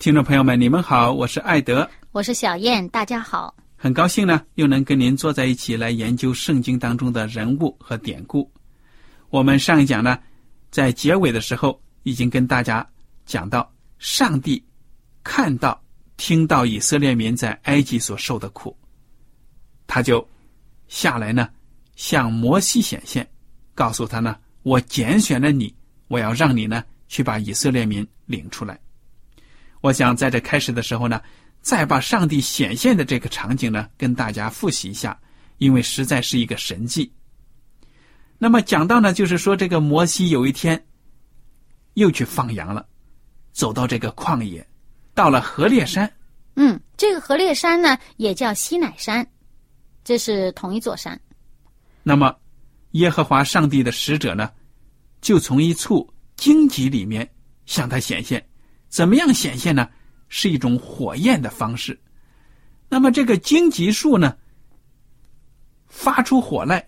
听众朋友们，你们好，我是艾德，我是小燕，大家好。很高兴呢，又能跟您坐在一起来研究圣经当中的人物和典故。我们上一讲呢，在结尾的时候已经跟大家讲到，上帝看到、听到以色列民在埃及所受的苦，他就下来呢，向摩西显现，告诉他呢，我拣选了你，我要让你呢去把以色列民领出来。我想在这开始的时候呢，再把上帝显现的这个场景呢，跟大家复习一下，因为实在是一个神迹。那么讲到呢，就是说这个摩西有一天又去放羊了，走到这个旷野，到了河烈山。嗯，这个河烈山呢，也叫西乃山，这是同一座山。那么耶和华上帝的使者呢，就从一处荆棘里面向他显现。怎么样显现呢？是一种火焰的方式。那么这个荆棘树呢，发出火来，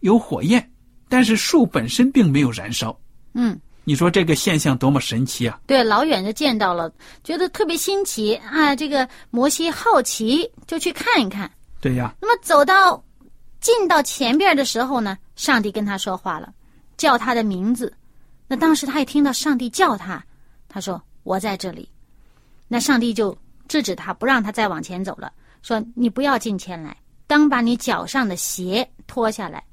有火焰，但是树本身并没有燃烧。嗯，你说这个现象多么神奇啊！对，老远就见到了，觉得特别新奇啊！这个摩西好奇，就去看一看。对呀。那么走到进到前边的时候呢，上帝跟他说话了，叫他的名字。那当时他一听到上帝叫他，他说。我在这里，那上帝就制止他，不让他再往前走了，说：“你不要进前来，当把你脚上的鞋脱下来，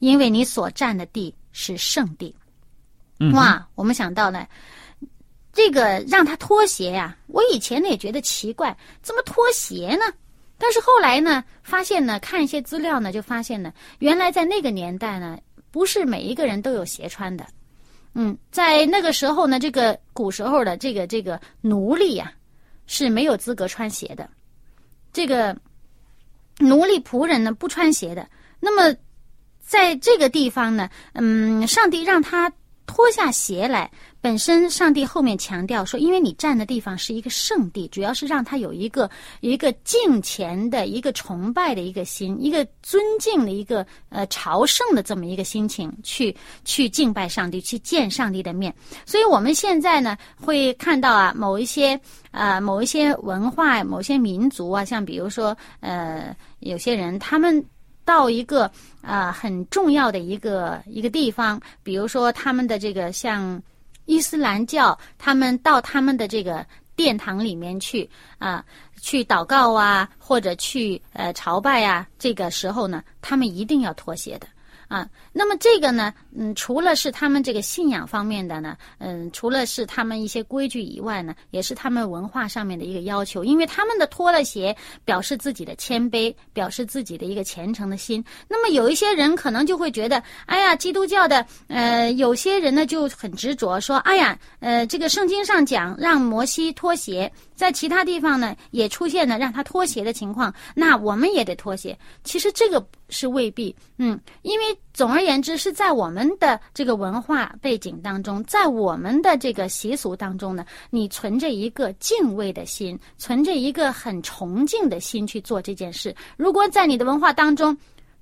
因为你所站的地是圣地。”哇！我们想到呢，这个让他脱鞋呀，我以前呢也觉得奇怪，怎么脱鞋呢？但是后来呢，发现呢，看一些资料呢，就发现呢，原来在那个年代呢，不是每一个人都有鞋穿的。嗯，在那个时候呢，这个古时候的这个这个奴隶呀，是没有资格穿鞋的。这个奴隶仆人呢，不穿鞋的。那么，在这个地方呢，嗯，上帝让他脱下鞋来。本身上帝后面强调说，因为你站的地方是一个圣地，主要是让他有一个一个敬虔的一个崇拜的一个心，一个尊敬的一个呃朝圣的这么一个心情去去敬拜上帝，去见上帝的面。所以我们现在呢会看到啊，某一些啊某一些文化、某些民族啊，像比如说呃有些人他们到一个啊很重要的一个一个地方，比如说他们的这个像。伊斯兰教，他们到他们的这个殿堂里面去啊，去祷告啊，或者去呃朝拜啊，这个时候呢，他们一定要脱鞋的。啊，那么这个呢，嗯，除了是他们这个信仰方面的呢，嗯，除了是他们一些规矩以外呢，也是他们文化上面的一个要求，因为他们的脱了鞋，表示自己的谦卑，表示自己的一个虔诚的心。那么有一些人可能就会觉得，哎呀，基督教的，呃，有些人呢就很执着说，哎呀，呃，这个圣经上讲让摩西脱鞋，在其他地方呢也出现了让他脱鞋的情况，那我们也得脱鞋。其实这个是未必，嗯，因为总而言之是在我们的这个文化背景当中，在我们的这个习俗当中呢，你存着一个敬畏的心，存着一个很崇敬的心去做这件事。如果在你的文化当中，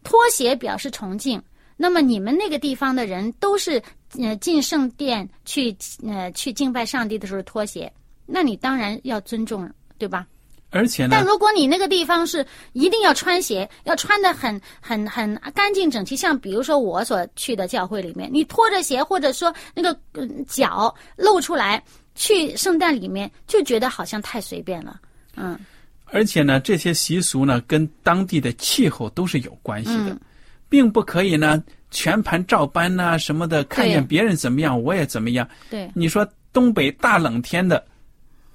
脱鞋表示崇敬。那么你们那个地方的人都是呃进圣殿去呃去敬拜上帝的时候脱鞋，那你当然要尊重，对吧？而且呢但，如果你那个地方是一定要穿鞋，要穿的很很很干净整齐，像比如说我所去的教会里面，你拖着鞋或者说那个、嗯脚露出来去圣诞里面，就觉得好像太随便了。嗯而且呢，这些习俗呢，跟当地的气候都是有关系的，嗯并不可以呢全盘照搬呐、什么的，看见别人怎么样，我也怎么样。对，你说东北大冷天的，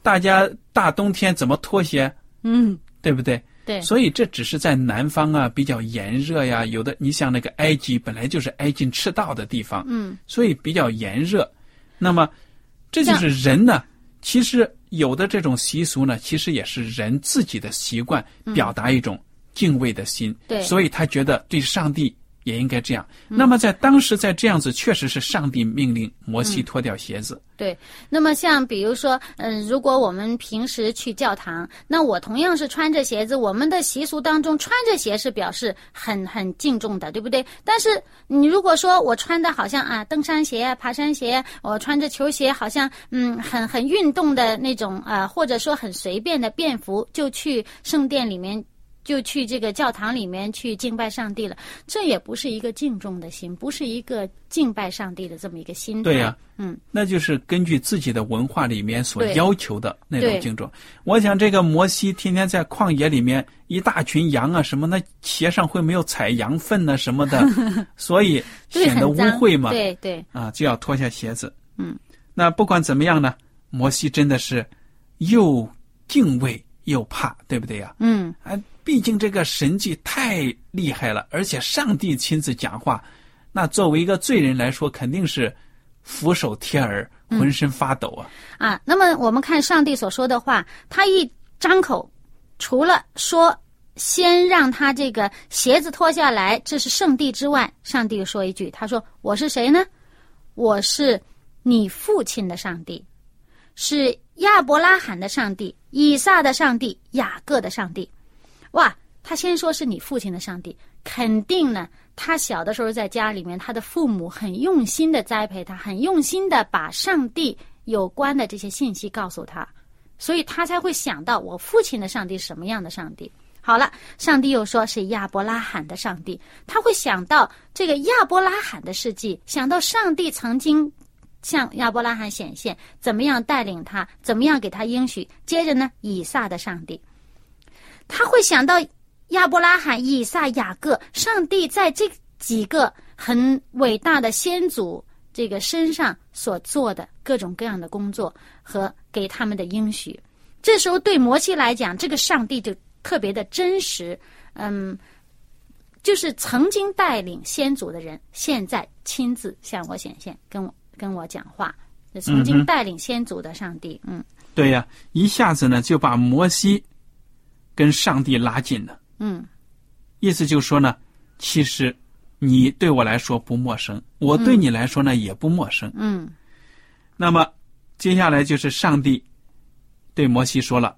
大家大冬天怎么脱鞋，嗯对不对？对，所以这只是在南方啊比较炎热呀，有的你像那个埃及本来就是挨近赤道的地方，嗯所以比较炎热。那么这就是人呢，其实有的这种习俗呢，其实也是人自己的习惯，表达一种敬畏的心。嗯对所以他觉得对上帝也应该这样。那么在当时在这样子，确实是上帝命令摩西脱掉鞋子。对，那么像比如说，嗯、如果我们平时去教堂，那我同样是穿着鞋子，我们的习俗当中穿着鞋是表示很很敬重的，对不对？但是你如果说我穿的好像啊登山鞋啊、爬山鞋，我穿着球鞋，好像嗯很很运动的那种啊、呃或者说很随便的便服，就去圣殿里面。就去这个教堂里面去敬拜上帝了，这也不是一个敬重的心，不是一个敬拜上帝的这么一个心态。对呀嗯，那就是根据自己的文化里面所要求的那种敬重。我想这个摩西天天在旷野里面，一大群羊啊什么，那鞋上会没有踩羊粪呢、什么的，所以，显得污秽嘛。对对，啊，就要脱下鞋子。嗯，那不管怎么样呢，摩西真的是又敬畏又怕，对不对呀？嗯，啊，毕竟这个神迹太厉害了，而且上帝亲自讲话，那作为一个罪人来说，肯定是俯首帖耳，浑身发抖啊。啊，那么我们看上帝所说的话，他一张口，除了说先让他这个鞋子脱下来，这是圣地之外，上帝又说一句，他说：“我是谁呢？我是你父亲的上帝，是亚伯拉罕的上帝、以撒的上帝、雅各的上帝。”哇，他先说是你父亲的上帝，肯定呢。他小的时候在家里面，他的父母很用心的栽培他，很用心的把上帝有关的这些信息告诉他，所以他才会想到我父亲的上帝是什么样的上帝。好了，上帝又说是亚伯拉罕的上帝，他会想到这个亚伯拉罕的事迹，想到上帝曾经向亚伯拉罕显现，怎么样带领他，怎么样给他应许。接着呢，以撒的上帝，他会想到亚伯拉罕、以撒、雅各，上帝在这几个很伟大的先祖这个身上所做的各种各样的工作和给他们的应许。这时候对摩西来讲，这个上帝就特别的真实，嗯，就是曾经带领先祖的人，现在亲自向我显现，跟我跟我讲话。曾经带领先祖的上帝，嗯对呀、一下子呢就把摩西跟上帝拉近了。嗯意思就是说呢，其实你对我来说不陌生，我对你来说呢、也不陌生。嗯那么接下来就是上帝对摩西说了：“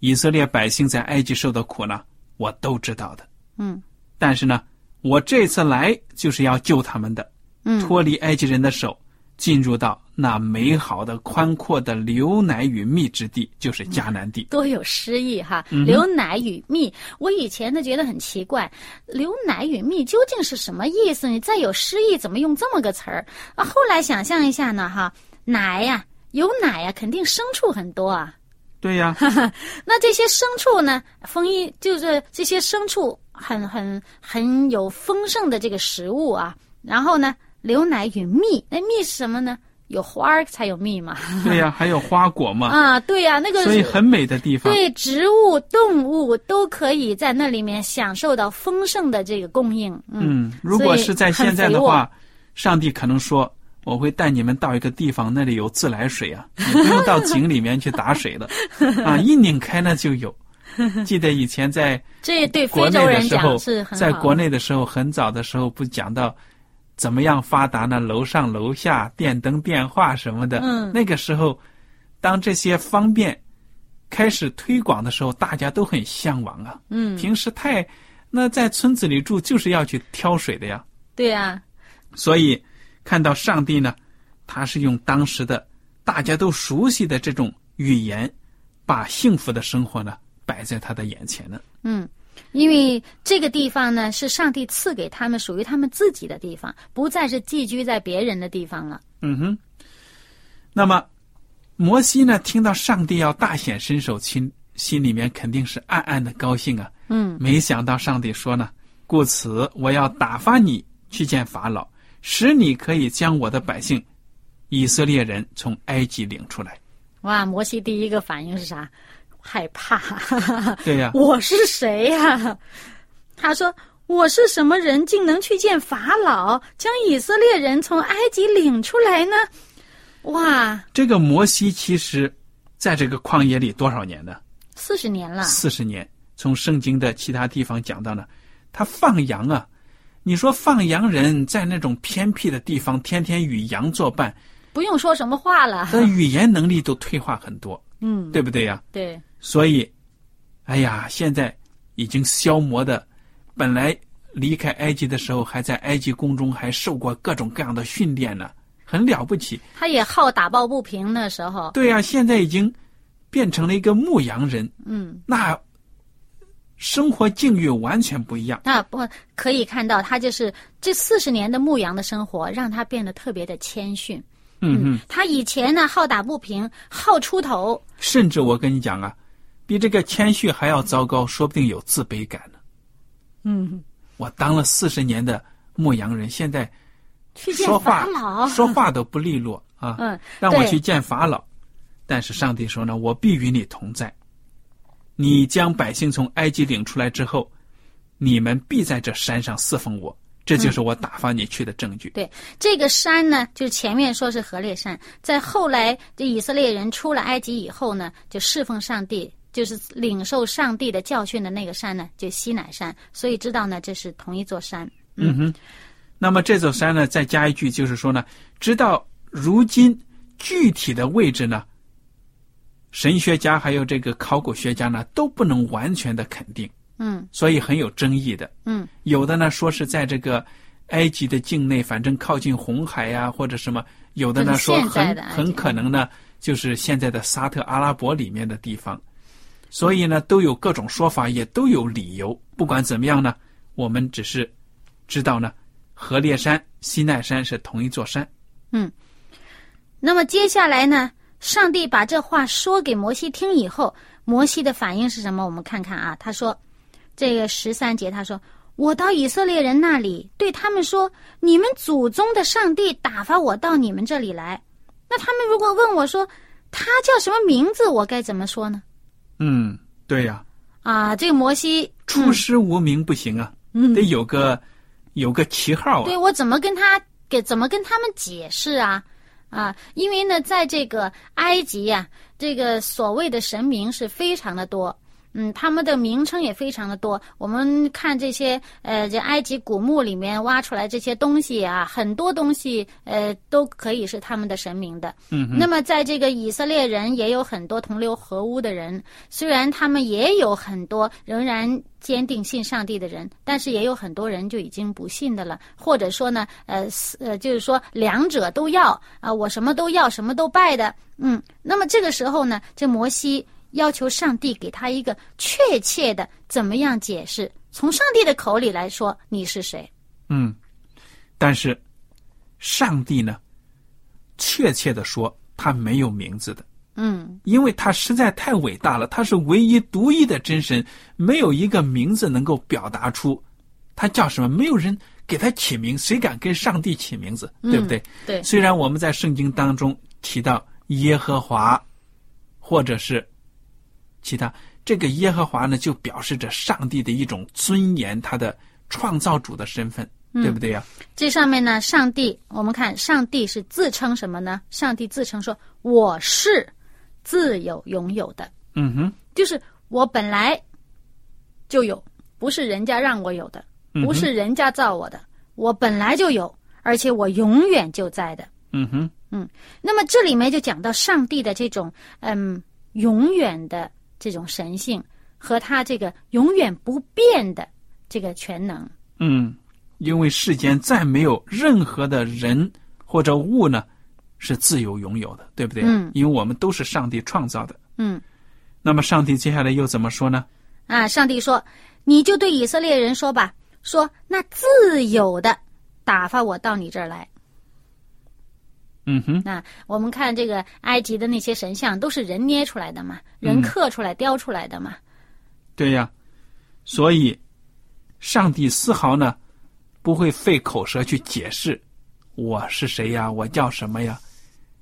以色列百姓在埃及受的苦呢，我都知道的。嗯但是呢，我这次来就是要救他们的，嗯，脱离埃及人的手，进入到那美好的、宽阔的流奶与蜜之地，就是迦南地。多有诗意哈！嗯流奶与蜜，我以前呢觉得很奇怪，流奶与蜜究竟是什么意思？你再有诗意，怎么用这么个词儿啊？后来想象一下呢，哈，奶呀、有奶呀、肯定牲畜很多啊。对呀，那这些牲畜呢，丰衣就是这些牲畜很很很有丰盛的这个食物啊。然后呢，流奶与蜜，那蜜是什么呢？有花儿才有蜜嘛。对呀，还有花果嘛，啊，对呀、那个所以很美的地方。对，植物、动物都可以在那里面享受到丰盛的这个供应。嗯，嗯，如果是在现在的话，上帝可能说：“我会带你们到一个地方，那里有自来水啊，你不用到井里面去打水了，啊，一拧开那就有。记得以前在 这对非洲人时候讲是，很好在国内的时候，很早的时候不讲到怎么样发达呢？楼上楼下电灯、电话什么的。嗯那个时候，当这些方便开始推广的时候，大家都很向往啊。嗯，平时太那在村子里住，就是要去挑水的呀。对啊，所以看到上帝呢，他是用当时的大家都熟悉的这种语言，把幸福的生活呢摆在他的眼前呢。嗯，因为这个地方呢是上帝赐给他们属于他们自己的地方，不再是寄居在别人的地方了。嗯哼。那么，摩西呢，听到上帝要大显身手，心心里面肯定是暗暗的高兴啊。嗯没想到上帝说呢，故此我要打发你去见法老，使你可以将我的百姓以色列人从埃及领出来。哇，摩西第一个反应是啥？害怕。对呀、我是谁呀、他说：“我是什么人，竟能去见法老，将以色列人从埃及领出来呢？”哇，这个摩西其实在这个旷野里多少年呢？四十年了，四十年。从圣经的其他地方讲到呢，他放羊啊。你说放羊人在那种偏僻的地方，天天与羊作伴，不用说什么话了。那语言能力都退化很多，嗯，对不对呀？对，所以，哎呀，现在已经消磨的，本来离开埃及的时候还在埃及宫中还受过各种各样的训练呢，很了不起。他也好打抱不平那时候。对呀、现在已经变成了一个牧羊人，嗯，那生活境遇完全不一样。那不可以看到，他就是这四十年的牧羊的生活，让他变得特别的谦逊。嗯嗯，他以前呢好打不平，好出头。甚至我跟你讲啊，比这个谦虚还要糟糕，说不定有自卑感呢。嗯，我当了四十年的牧羊人，现在去见说话法老。说话都不利落啊。嗯，让我去见法老，但是上帝说呢，我必与你同在。你将百姓从埃及领出来之后，你们必在这山上侍奉我，这就是我打发你去的证据。对这个山呢，就是前面说是河烈山，在后来这以色列人出了埃及以后呢，就侍奉上帝，就是领受上帝的教训的那个山呢，就西乃山。所以知道呢，这是同一座山。嗯哼。那么这座山呢，再加一句，就是说呢，直到如今具体的位置呢，神学家还有这个考古学家呢，都不能完全的肯定，嗯所以很有争议的。嗯有的呢说是在这个埃及的境内，反正靠近红海呀、或者什么；有的呢说很很可能呢就是现在的沙特阿拉伯里面的地方。所以呢，都有各种说法，也都有理由。不管怎么样呢，我们只是知道呢，河烈山、西奈山是同一座山。嗯那么接下来呢，上帝把这话说给摩西听以后，摩西的反应是什么？我们看看啊，他说，这个十三节他说：“我到以色列人那里，对他们说，你们祖宗的上帝打发我到你们这里来。那他们如果问我说，他叫什么名字，我该怎么说呢？嗯，对呀、啊，这个摩西出师无名不行啊，嗯得有个有个旗号啊对。我怎么跟他给怎么跟他们解释啊？啊，因为呢，在这个埃及呀、这个所谓的神明是非常的多。嗯，他们的名称也非常的多。我们看这些呃，这埃及古墓里面挖出来这些东西啊，很多东西呃都可以是他们的神明的。嗯那么在这个以色列人也有很多同流合污的人，虽然他们也有很多仍然坚定信上帝的人，但是也有很多人就已经不信的了，或者说呢，呃是呃，就是说两者都要啊、我什么都要，什么都拜的，嗯，那么这个时候呢，这摩西要求上帝给他一个确切的怎么样解释，从上帝的口里来说你是谁，嗯，但是上帝呢，确切的说，他没有名字的。嗯因为他实在太伟大了，他是唯一独一的真神，没有一个名字能够表达出他叫什么，没有人给他起名，谁敢跟上帝起名字，对不对？对，虽然我们在圣经当中提到耶和华，或者是其他，这个耶和华呢，就表示着上帝的一种尊严，他的创造主的身份。对不对呀？这上面呢，上帝，我们看上帝是自称什么呢？上帝自称说我是自有拥有的，嗯哼，就是我本来就有，不是人家让我有的，不是人家造我的，我本来就有，而且我永远就在的。嗯哼，嗯那么这里面就讲到上帝的这种嗯永远的这种神性和他这个永远不变的这个全能。嗯，因为世间再没有任何的人或者物呢是自由拥有的，对不对？嗯因为我们都是上帝创造的。嗯那么上帝接下来又怎么说呢？啊，上帝说：“你就对以色列人说吧，说那自由的打发我到你这儿来。嗯哼，那我们看这个埃及的那些神像都是人捏出来的嘛，人嗯刻出来、雕出来的嘛。对呀，所以上帝丝毫呢不会费口舌去解释我是谁呀，我叫什么呀。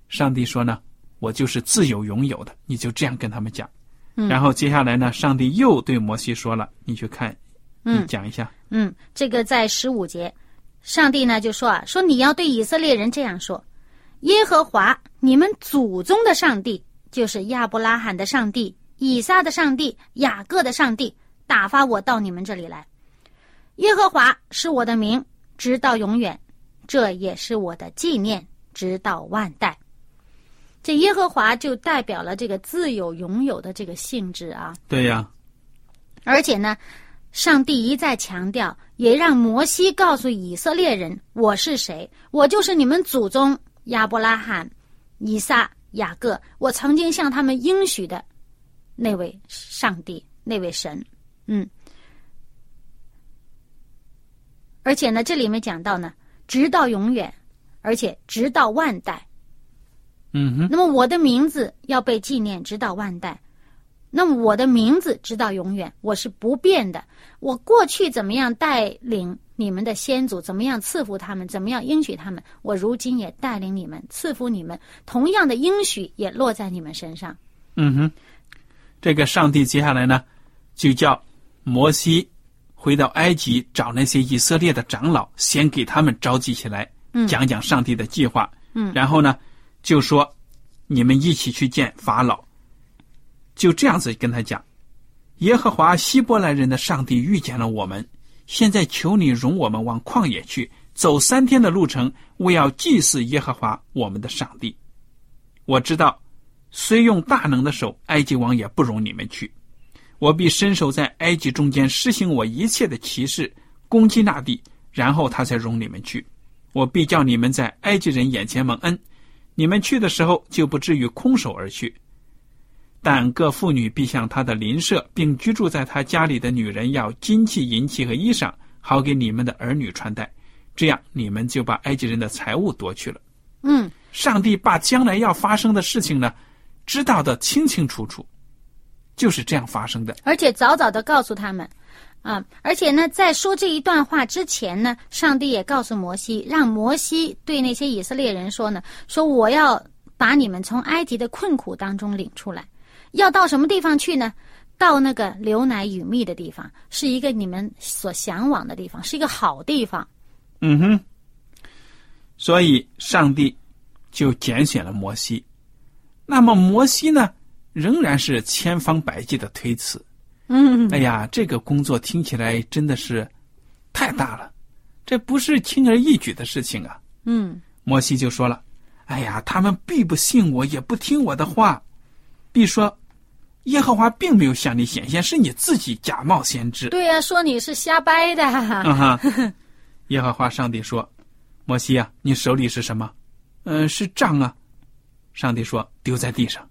上帝说呢，我就是自由拥有的，你就这样跟他们讲。嗯然后接下来呢，上帝又对摩西说了，你去看，你嗯讲一下。嗯，这个在十五节，上帝呢就说啊，说你要对以色列人这样说：耶和华你们祖宗的上帝，就是亚伯拉罕的上帝、以撒的上帝、雅各的上帝，打发我到你们这里来。耶和华是我的名，直到永远，这也是我的纪念，直到万代。这耶和华就代表了这个自有拥有的这个性质啊。对呀，而且呢，上帝一再强调，也让摩西告诉以色列人：“我是谁？我就是你们祖宗亚伯拉罕、以撒、雅各，我曾经向他们应许的那位上帝，那位神。”嗯。而且呢，这里面讲到呢，直到永远，而且直到万代。嗯哼，那么我的名字要被纪念，直到万代。那么我的名字直到永远，我是不变的。我过去怎么样带领你们的先祖，怎么样赐福他们，怎么样应许他们，我如今也带领你们，赐福你们。同样的应许也落在你们身上。嗯哼，这个上帝接下来呢，就叫摩西回到埃及找那些以色列的长老，先给他们召集起来，嗯讲讲上帝的计划。嗯然后呢，就说你们一起去见法老，就这样子跟他讲：耶和华希伯来人的上帝遇见了我们，现在求你容我们往旷野去，走三天的路程，为要祭祀耶和华我们的上帝。我知道，虽用大能的手，埃及王也不容你们去。我必伸手在埃及中间施行我一切的奇事，攻击那地，然后他才容你们去。我必叫你们在埃及人眼前蒙恩，你们去的时候就不至于空手而去。但各妇女必向她的邻舍，并居住在她家里的女人要金器、银器和衣裳，好给你们的儿女穿戴。这样，你们就把埃及人的财物夺去了。嗯，上帝把将来要发生的事情呢，知道的清清楚楚，就是这样发生的。而且早早的告诉他们。啊，而且呢，在说这一段话之前呢，上帝也告诉摩西，让摩西对那些以色列人说呢，说我要把你们从埃及的困苦当中领出来，要到什么地方去呢？到那个流奶与蜜的地方，是一个你们所向往的地方，是一个好地方。嗯哼，所以上帝就拣选了摩西。那么摩西呢，仍然是千方百计的推辞。嗯，哎呀，这个工作听起来真的是太大了，这不是轻而易举的事情啊。嗯，摩西就说了：“哎呀，他们必不信我，也不听我的话，必说耶和华并没有向你显现，是你自己假冒先知。”对呀、说你是瞎掰的。嗯哈，耶和华上帝说：“摩西啊，你手里是什么？嗯、是杖啊。”上帝说：“丢在地上。”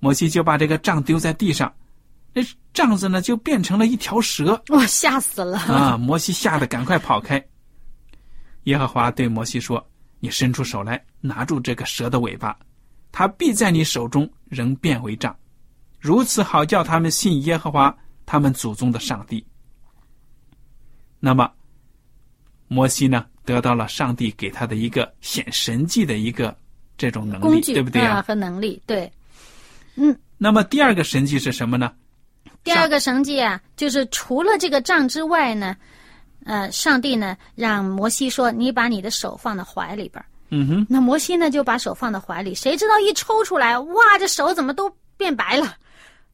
摩西就把这个杖丢在地上，那杖子呢就变成了一条蛇我吓死了。啊！摩西吓得赶快跑开。耶和华对摩西说：“你伸出手来，拿住这个蛇的尾巴，它必在你手中仍变为杖，如此好叫他们信耶和华他们祖宗的上帝。”那么，摩西呢得到了上帝给他的一个显神迹的一个这种能力，对不对啊啊？和能力，对。嗯那么第二个神迹是什么呢？第二个神迹啊，就是除了这个杖之外呢，呃，上帝呢让摩西说：“你把你的手放到怀里边儿。”嗯哼，那摩西呢就把手放到怀里，谁知道一抽出来，哇，这手怎么都变白了，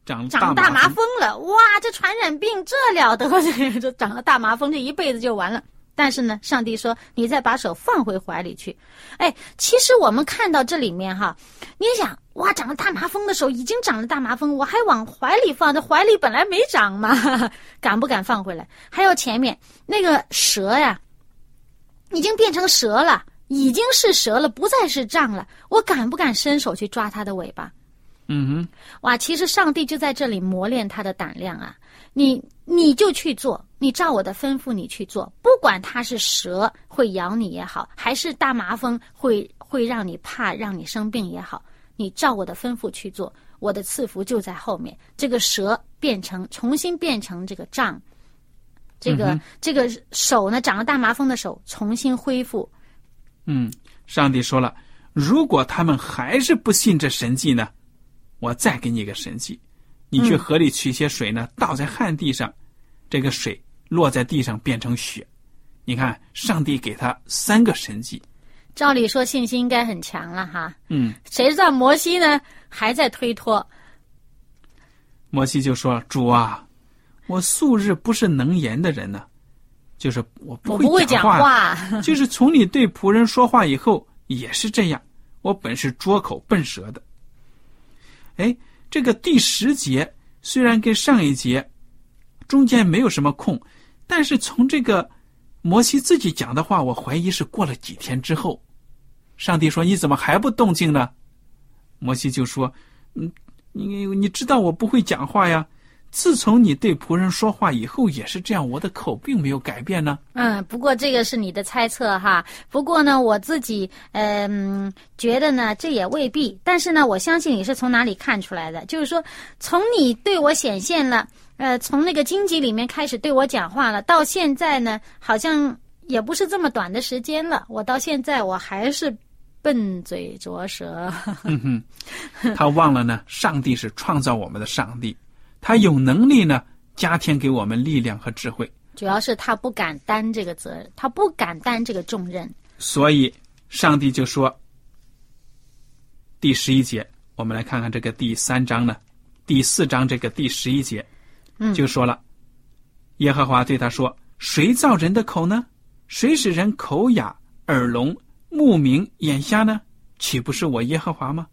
长长大麻麻风了，哇，这传染病这了得，这 这长了大麻风，这一辈子就完了。但是呢，上帝说：“你再把手放回怀里去。”哎，其实我们看到这里面哈，你想，哇，长了大麻风的手已经长了大麻风，我还往怀里放，这怀里本来没长嘛，敢不敢放回来？还有前面那个蛇呀，已经变成蛇了，已经是蛇了，不再是杖了，我敢不敢伸手去抓它的尾巴？嗯哼，哇，其实上帝就在这里磨练他的胆量啊！你你就去做，你照我的吩咐你去做，不管他是蛇会咬你也好，还是大麻风会会让你怕、让你生病也好，你照我的吩咐去做，我的赐福就在后面。这个蛇变成重新变成这个杖，这个、嗯这个手呢长了大麻风的手重新恢复。嗯，上帝说了，如果他们还是不信这神迹呢，我再给你一个神迹，你去嗯河里取些水呢，倒在旱地上，这个水落在地上变成雪。你看，上帝给他三个神迹。照理说信心应该很强了哈，嗯，谁知道摩西呢还在推脱。摩西就说：“主啊，我素日不是能言的人呢，就是我不会讲话，就是从你对仆人说话以后也是这样。我本是拙口笨舌的。”哎，这个第十节虽然跟上一节中间没有什么空，但是从这个摩西自己讲的话，我怀疑是过了几天之后，上帝说：“你怎么还不动静呢？”摩西就说：“嗯，你你知道我不会讲话呀。自从你对仆人说话以后也是这样，我的口并没有改变呢。嗯，不过这个是你的猜测哈。不过呢，我自己嗯、觉得呢，这也未必。但是呢，我相信你是从哪里看出来的？就是说，从你对我显现了，呃，从那个荆棘里面开始对我讲话了，到现在呢，好像也不是这么短的时间了。我到现在我还是笨嘴拙舌。嗯哼，他忘了呢，上帝是创造我们的上帝，他有能力呢，加添给我们力量和智慧。主要是他不敢担这个责任，他不敢担这个重任。所以，上帝就说，第十一节，我们来看看这个第三章呢，第四章这个第十一节，嗯就说了，耶和华对他说：“谁造人的口呢？谁使人口哑、耳聋、目明、眼瞎呢？岂不是我耶和华吗？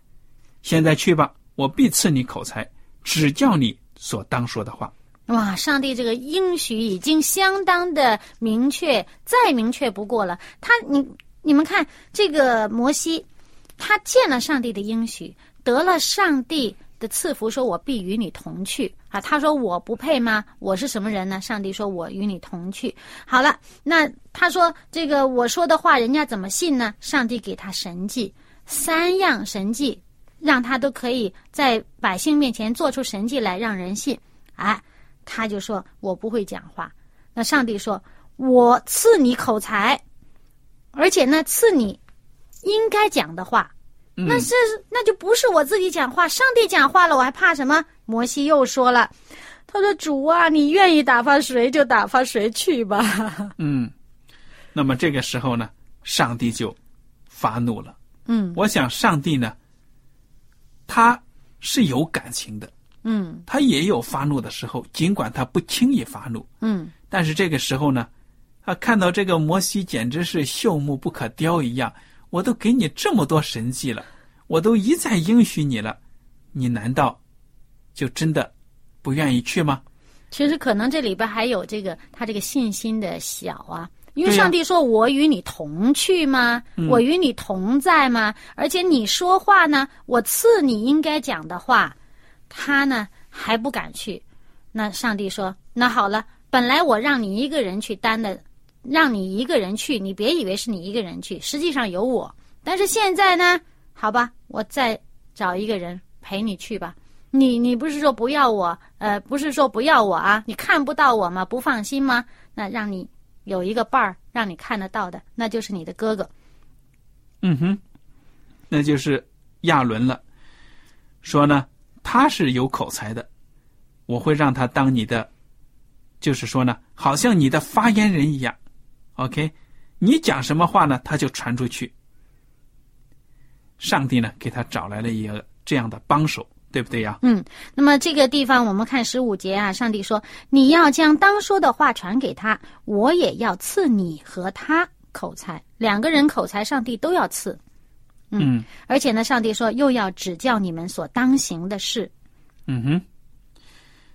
现在去吧，我必赐你口才，只叫你所当说的话。”哇，上帝这个应许已经相当的明确，再明确不过了。他，你你们看这个摩西，他见了上帝的应许，得了上帝的赐福，说我必与你同去啊。他说我不配吗？我是什么人呢？上帝说我与你同去。好了，那他说这个我说的话，人家怎么信呢？上帝给他神迹，三样神迹，让他都可以在百姓面前做出神迹来，让人信。哎。他就说：“我不会讲话。”那上帝说：“我赐你口才，而且呢，赐你应该讲的话。嗯那是那就不是我自己讲话，上帝讲话了，我还怕什么？”摩西又说了：“他说主啊，你愿意打发谁就打发谁去吧。嗯，那么这个时候呢，上帝就发怒了。”嗯我想，上帝呢，他是有感情的，嗯。他也有发怒的时候，尽管他不轻易发怒，嗯。但是这个时候呢，他看到这个摩西简直是朽木不可雕一样，我都给你这么多神迹了，我都一再应许你了，你难道就真的不愿意去吗？其实可能这里边还有这个他这个信心的小啊，因为上帝说：“我与你同去吗？嗯我与你同在吗？而且你说话呢，我赐你应该讲的话。”他呢还不敢去。那上帝说：“那好了，本来我让你一个人去担的，让你一个人去，你别以为是你一个人去，实际上有我。但是现在呢，好吧，我再找一个人陪你去吧。”你你不是说不要我，呃，不是说不要我啊？你看不到我吗？不放心吗？那让你有一个伴儿，让你看得到的，那就是你的哥哥。嗯哼，那就是亚伦了。说呢，他是有口才的，我会让他当你的就是说呢，好像你的发言人一样，OK，你讲什么话呢，他就传出去。上帝呢，给他找来了一个这样的帮手，对不对呀？嗯，那么这个地方我们看十五节啊，上帝说：“你要将当说的话传给他，我也要赐你和他口才，两个人口才，上帝都要赐。”嗯而且呢，上帝说又要指教你们所当行的事。嗯哼，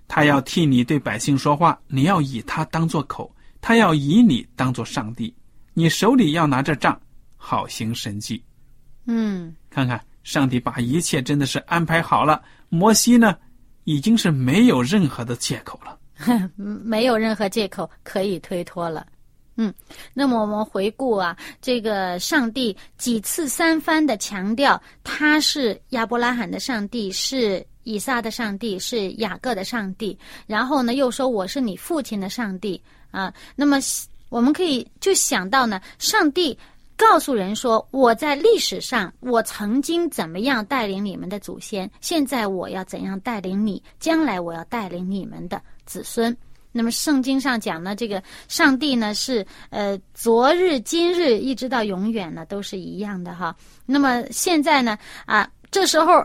他要替你对百姓说话，你要以他当做口，他要以你当做上帝，你手里要拿着杖，好行神迹。嗯看看，上帝把一切真的是安排好了。摩西呢，已经是没有任何的借口了。没有任何借口可以推脱了。嗯，那么我们回顾啊，这个上帝几次三番的强调他是亚伯拉罕的上帝，是以撒的上帝，是雅各的上帝，然后呢又说我是你父亲的上帝啊。那么我们可以就想到呢，上帝告诉人说，我在历史上我曾经怎么样带领你们的祖先，现在我要怎样带领你，将来我要带领你们的子孙。那么圣经上讲呢，这个上帝呢是呃昨日、今日一直到永远呢都是一样的哈。那么现在呢啊，这时候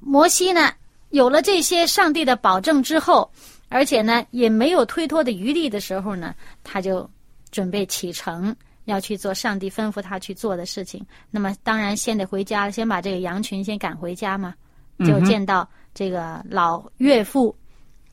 摩西呢有了这些上帝的保证之后，而且呢也没有推脱的余地的时候呢，他就准备启程。要去做上帝吩咐他去做的事情，那么当然先得回家，先把这个羊群先赶回家嘛，就见到这个老岳父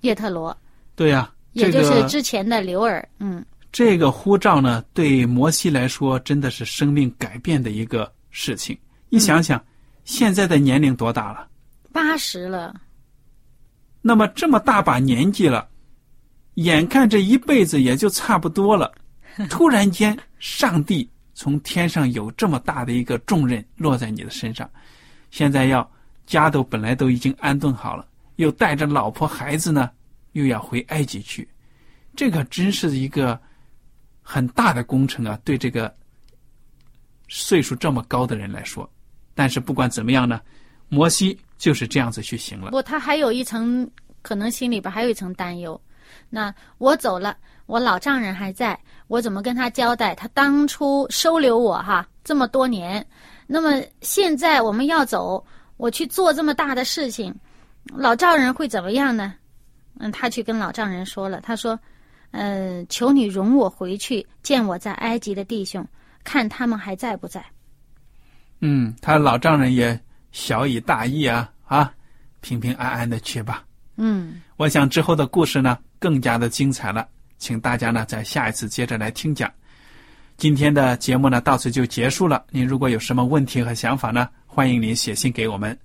叶特罗，对呀、也就这个是之前的刘尔，嗯。这个呼召呢，对摩西来说真的是生命改变的一个事情。你想想，现在的年龄多大了？八十了，那么这么大把年纪了，眼看这一辈子也就差不多了，突然间，上帝从天上有这么大的一个重任落在你的身上，现在要家都本来都已经安顿好了，又带着老婆孩子呢，又要回埃及去，这个真是一个很大的工程啊！对这个岁数这么高的人来说，但是不管怎么样呢，摩西就是这样子去行了不。他还有一层，可能心里边还有一层担忧。那我走了，我老丈人还在，我怎么跟他交代？他当初收留我哈这么多年，那么现在我们要走，我去做这么大的事情，老丈人会怎么样呢？嗯，他去跟老丈人说了，他说：“呃，求你容我回去见我在埃及的弟兄，看他们还在不在。”嗯，他老丈人也小以大义啊啊，平平安安的去吧。嗯，我想之后的故事呢更加的精彩了，请大家呢在下一次接着来听讲。今天的节目呢到此就结束了。您如果有什么问题和想法呢，欢迎您写信给我们。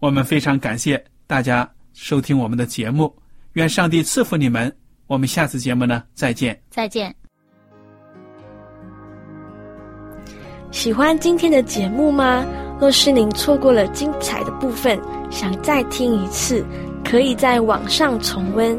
我们非常感谢大家收听我们的节目，愿上帝赐福你们。我们下次节目呢再见。再见。喜欢今天的节目吗？若是您错过了精彩的部分，想再听一次，可以在网上重温。